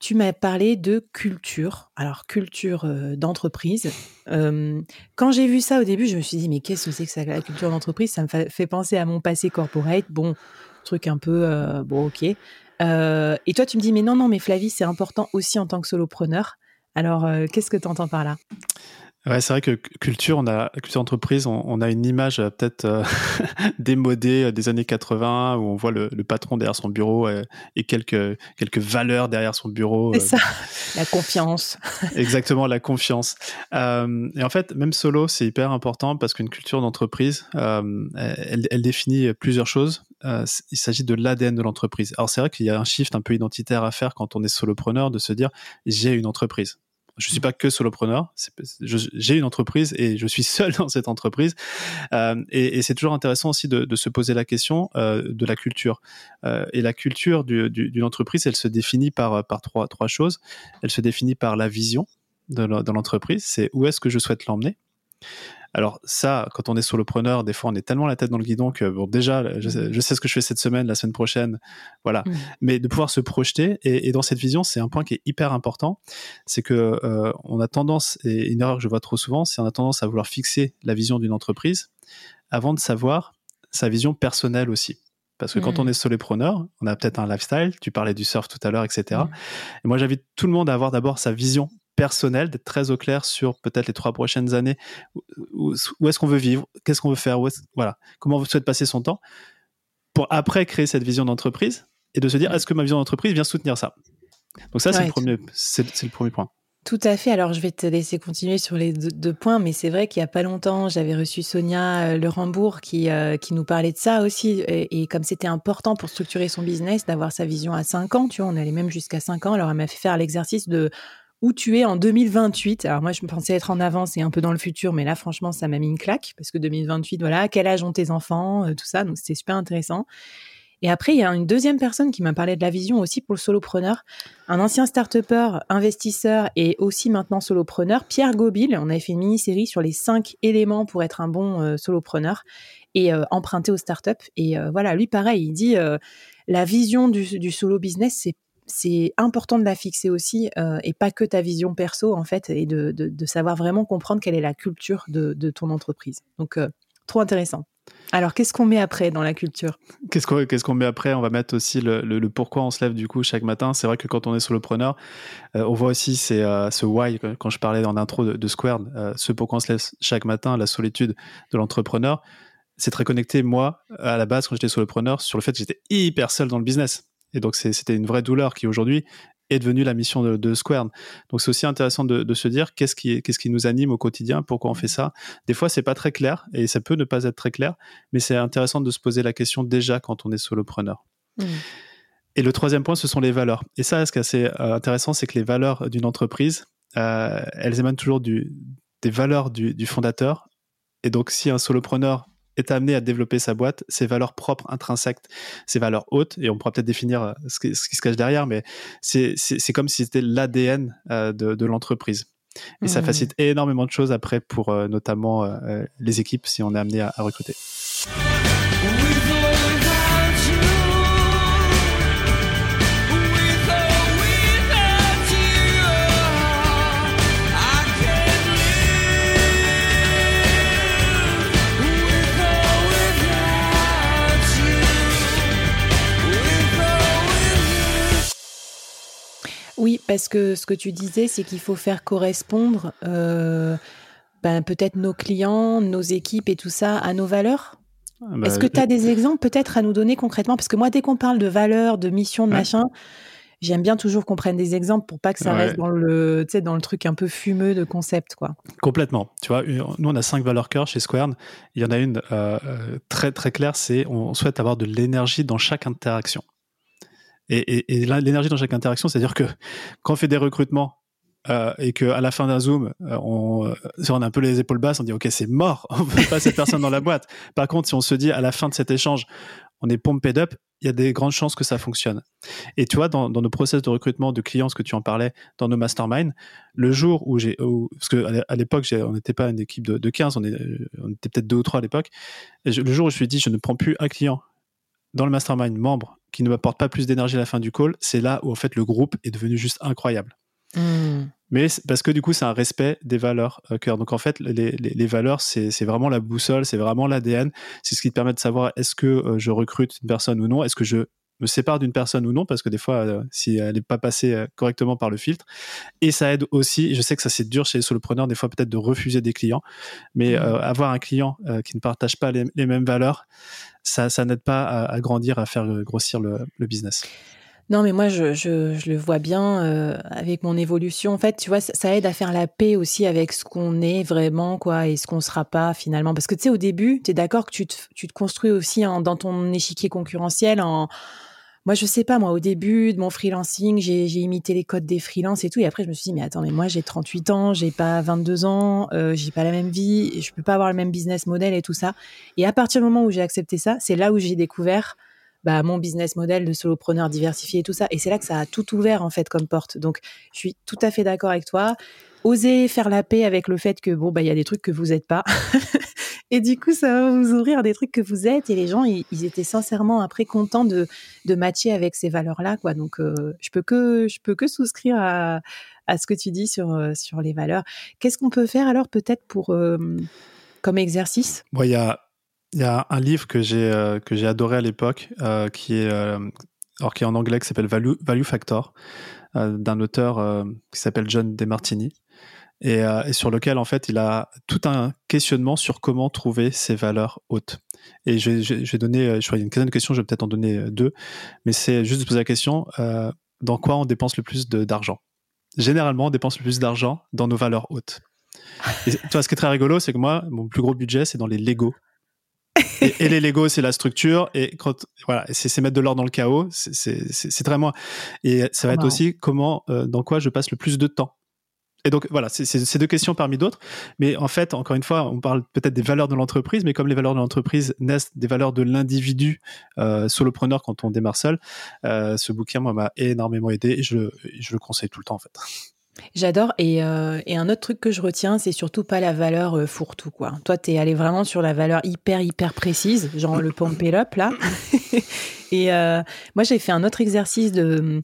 tu m'as parlé de culture, alors culture euh, d'entreprise. quand j'ai vu ça au début, je me suis dit, mais qu'est-ce que c'est que ça, la culture d'entreprise? Ça me fait penser à mon passé corporate. Bon, truc un peu, euh, bon, ok. Euh, et toi, tu me dis, mais non, non, mais Flavie, c'est important aussi en tant que solopreneur. Alors, qu'est-ce que tu entends par là? Ouais, c'est vrai que culture, on a culture entreprise, on, a une image euh, peut-être euh, démodée euh, des années 80 où on voit le, patron derrière son bureau et, quelques quelques valeurs derrière son bureau. C'est ça, la confiance. Exactement, la confiance. et en fait, même solo, c'est hyper important parce qu'une culture d'entreprise, elle, elle, définit plusieurs choses. il s'agit de l'ADN de l'entreprise. Alors c'est vrai qu'il y a un shift un peu identitaire à faire quand on est solopreneur, de se dire j'ai une entreprise je suis pas que solopreneur. J'ai une entreprise et je suis seul dans cette entreprise. Euh, et, c'est toujours intéressant aussi de, se poser la question euh, de la culture. Euh, et la culture d'une du, entreprise, elle se définit par, trois choses. Elle se définit par la vision de l'entreprise. C'est où est-ce que je souhaite l'emmener? Alors ça, quand on est solopreneur, des fois on est tellement la tête dans le guidon que bon déjà, je sais, ce que je fais cette semaine, la semaine prochaine, voilà. Mm. Mais de pouvoir se projeter et, dans cette vision, c'est un point qui est hyper important, c'est que euh, on a tendance et une erreur que je vois trop souvent, c'est on a tendance à vouloir fixer la vision d'une entreprise avant de savoir sa vision personnelle aussi. Parce que quand mm. on est solopreneur, on a peut-être un lifestyle, tu parlais du surf tout à l'heure, etc. Mm. Et moi, j'invite tout le monde à avoir d'abord sa vision personnel, d'être très au clair sur peut-être les trois prochaines années, où, est-ce qu'on veut vivre, qu'est-ce qu'on veut faire, voilà, comment on souhaite passer son temps, pour après créer cette vision d'entreprise et de se dire est-ce que ma vision d'entreprise vient soutenir ça? Donc ça, c'est le premier, le premier point. Tout à fait. Alors, je vais te laisser continuer sur les deux, points, mais c'est vrai qu'il y a pas longtemps, j'avais reçu Sonia euh, Lerembourg qui, euh, qui nous parlait de ça aussi. Et, comme c'était important pour structurer son business d'avoir sa vision à 5 ans, tu vois, on allait même jusqu'à 5 ans. Alors, elle m'a fait faire l'exercice de où tu es en 2028. Alors moi, je me pensais être en avance et un peu dans le futur, mais là, franchement, ça m'a mis une claque parce que 2028, voilà, quel âge ont tes enfants, euh, tout ça, donc c'était super intéressant. Et après, il y a une deuxième personne qui m'a parlé de la vision aussi pour le solopreneur, un ancien start investisseur et aussi maintenant solopreneur, Pierre Gobil. On avait fait une mini-série sur les cinq éléments pour être un bon euh, solopreneur et euh, emprunter aux startups. Et voilà, lui, pareil, il dit la vision du, du solo business, c'est c'est important de la fixer aussi euh, et pas que ta vision perso en fait et de, de, savoir vraiment comprendre quelle est la culture de, de ton entreprise. Donc euh, trop intéressant. Alors qu'est-ce qu'on met après dans la culture? Qu'est-ce qu'on qu'est-ce qu'on met après? On va mettre aussi le, le, pourquoi on se lève du coup chaque matin. C'est vrai que quand on est solopreneur, euh, on voit aussi c'est ce why quand je parlais dans l'intro de, de Squared, ce pourquoi on se lève chaque matin, la solitude de l'entrepreneur. C'est très connecté moi à la base quand j'étais solopreneur sur le fait que j'étais hyper seul dans le business et donc, c'était une vraie douleur qui aujourd'hui est devenue la mission de, de Square. Donc, c'est aussi intéressant de, se dire qu'est-ce qui, qu'est-ce qui nous anime au quotidien, pourquoi on fait ça. Des fois, c'est pas très clair et ça peut ne pas être très clair, mais c'est intéressant de se poser la question déjà quand on est solopreneur. Mmh. Et le troisième point, ce sont les valeurs. Et ça, ce qui est assez euh, intéressant, c'est que les valeurs d'une entreprise, euh, elles émanent toujours du, des valeurs du, du fondateur. Et donc, si un solopreneur est amené à développer sa boîte, ses valeurs propres, intrinsèques, ses valeurs hautes, et on pourra peut-être définir euh, ce qui, se cache derrière, mais c'est comme si c'était l'ADN euh, de, l'entreprise. Et ça mmh. facilite énormément de choses après pour euh, notamment les équipes si on est amené à recruter. Parce que ce que tu disais, c'est qu'il faut faire correspondre euh, ben, peut-être nos clients, nos équipes et tout ça à nos valeurs. Ah bah, Est-ce que tu as des exemples peut-être à nous donner concrètement? Parce que moi, dès qu'on parle de valeurs, de mission, de machin, j'aime bien toujours qu'on prenne des exemples pour pas que ça reste dans le, dans le truc un peu fumeux de concept. quoi. Complètement. Tu vois, nous, on a cinq valeurs cœur chez Square. Il y en a une euh, euh, très, très claire, c'est on souhaite avoir de l'énergie dans chaque interaction. Et, l'énergie dans chaque interaction, c'est-à-dire que quand on fait des recrutements euh, et qu'à la fin d'un zoom, euh, on, euh, on a un peu les épaules basses, on dit ok c'est mort, on veut pas cette personne dans la boîte. Par contre, si on se dit à la fin de cet échange, on est pumped up, il y a des grandes chances que ça fonctionne. Et tu vois, dans, nos process de recrutement de clients, ce que tu en parlais, dans nos masterminds, le jour où j'ai, parce que à l'époque, on n'était pas une équipe de, de 15, on, on était peut-être deux ou trois à l'époque, le jour où je me suis dit, je ne prends plus un client dans le mastermind membre qui ne m'apporte pas plus d'énergie à la fin du call, c'est là où en fait le groupe est devenu juste incroyable. Hmm. Mais parce que du coup, c'est un respect des valeurs euh, cœur. Donc en fait, les, les, valeurs, c'est vraiment la boussole, c'est vraiment l'ADN. C'est ce qui te permet de savoir est-ce que euh, je recrute une personne ou non, est-ce que je me sépare d'une personne ou non, parce que des fois, euh, si elle n'est pas passée correctement par le filtre. Et ça aide aussi, je sais que ça c'est dur chez les solopreneurs, des fois peut-être de refuser des clients, mais hmm. avoir un client qui ne partage pas les, les mêmes valeurs, ça, ça n'aide pas à, grandir, à faire grossir le, business. Non, mais moi, je, je, le vois bien euh, avec mon évolution. En fait, tu vois, ça, aide à faire la paix aussi avec ce qu'on est vraiment, quoi, et ce qu'on sera pas finalement. Parce que tu sais, au début, tu es d'accord que tu te, tu te construis aussi dans ton échiquier concurrentiel en moi, je sais pas, moi, au début de mon freelancing, j'ai imité les codes des freelances et tout. Et après, je me suis dit, mais attends, mais moi, j'ai 38 ans, j'ai pas 22 ans, euh, j'ai pas la même vie, je peux pas avoir le même business model et tout ça. Et à partir du moment où j'ai accepté ça, c'est là où j'ai découvert bah, mon business model de solopreneur diversifié et tout ça. Et c'est là que ça a tout ouvert, en fait, comme porte. Donc, je suis tout à fait d'accord avec toi. Oser faire la paix avec le fait que, bon, bah, il y a des trucs que vous n'êtes pas. Et du coup, ça va vous ouvrir des trucs que vous êtes. Et les gens, ils, étaient sincèrement après contents de, de matcher avec ces valeurs-là, quoi. Donc, euh, je peux que je peux que souscrire à, à ce que tu dis sur euh, sur les valeurs. Qu'est-ce qu'on peut faire alors peut-être pour euh, comme exercice? Il y a il y a un livre que j'ai que j'ai adoré à l'époque, qui est alors qui est en anglais, qui s'appelle Value, Value Factor, d'un auteur qui s'appelle John DeMartini et, euh, et, sur lequel en fait il a tout un questionnement sur comment trouver ses valeurs hautes. Et je, je, je vais donner, euh, je crois qu'il y a une quinzaine de questions, je vais peut-être en donner euh, deux, mais c'est juste de poser la question euh, dans quoi on dépense le plus d'argent? Généralement, on dépense le plus d'argent dans nos valeurs hautes. Et, tu vois, ce qui est très rigolo, c'est que moi, mon plus gros budget, c'est dans les Lego. Et, et, les Lego, c'est la structure. Et quand, voilà, c'est mettre de l'or dans le chaos. C'est très moi. Et ça va être aussi comment, euh, dans quoi je passe le plus de temps. Et donc voilà, c'est deux questions parmi d'autres. Mais en fait, encore une fois, on parle peut-être des valeurs de l'entreprise, mais comme les valeurs de l'entreprise naissent des valeurs de l'individu euh, solopreneur quand on démarre seul, euh, ce bouquin, moi, m'a énormément aidé et je, je, le conseille tout le temps en fait. J'adore. Et, euh, et, un autre truc que je retiens, c'est surtout pas la valeur euh, fourre-tout. Quoi. Toi, tu es allé vraiment sur la valeur hyper, hyper précise, genre le up là. et moi, j'ai fait un autre exercice de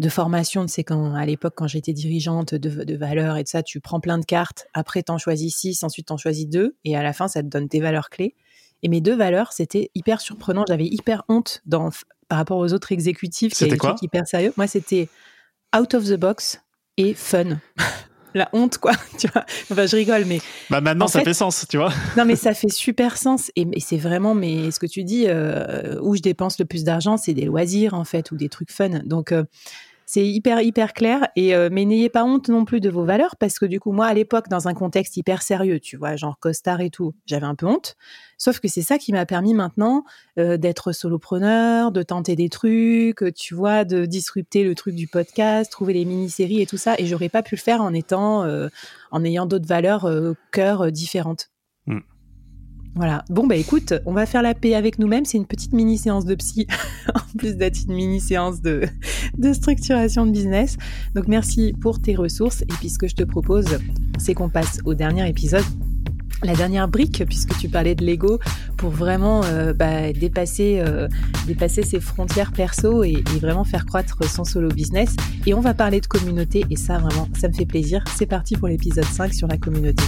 de formation, c'est quand à l'époque quand j'étais dirigeante de, de valeurs et de ça, tu prends plein de cartes, après t'en choisis six, ensuite t'en choisis deux, et à la fin ça te donne tes valeurs clés. Et mes deux valeurs, c'était hyper surprenant. J'avais hyper honte dans, par rapport aux autres exécutifs qui étaient hyper sérieux. Moi, c'était out of the box et fun. la honte, quoi. Tu vois enfin, je rigole, mais. Bah maintenant, ça fait, sens, tu vois. non, mais ça fait super sens. Et, c'est vraiment, mais ce que tu dis, euh, où je dépense le plus d'argent, c'est des loisirs, en fait, ou des trucs fun. Donc, euh, c'est hyper hyper clair et euh, mais n'ayez pas honte non plus de vos valeurs parce que du coup moi à l'époque dans un contexte hyper sérieux, tu vois, genre costard et tout, j'avais un peu honte. Sauf que c'est ça qui m'a permis maintenant euh, d'être solopreneur, de tenter des trucs, tu vois, de disrupter le truc du podcast, trouver les mini-séries et tout ça et j'aurais pas pu le faire en étant euh, en ayant d'autres valeurs cœur différentes. Voilà. Bon, bah écoute, on va faire la paix avec nous-mêmes. C'est une petite mini-séance de psy, en plus d'être une mini-séance de, de structuration de business. Donc merci pour tes ressources. Et puis ce que je te propose, c'est qu'on passe au dernier épisode. La dernière brique, puisque tu parlais de l'ego, pour vraiment euh, bah, dépasser, euh, dépasser ses frontières perso et, et vraiment faire croître son solo business. Et on va parler de communauté, et ça vraiment, ça me fait plaisir. C'est parti pour l'épisode 5 sur la communauté.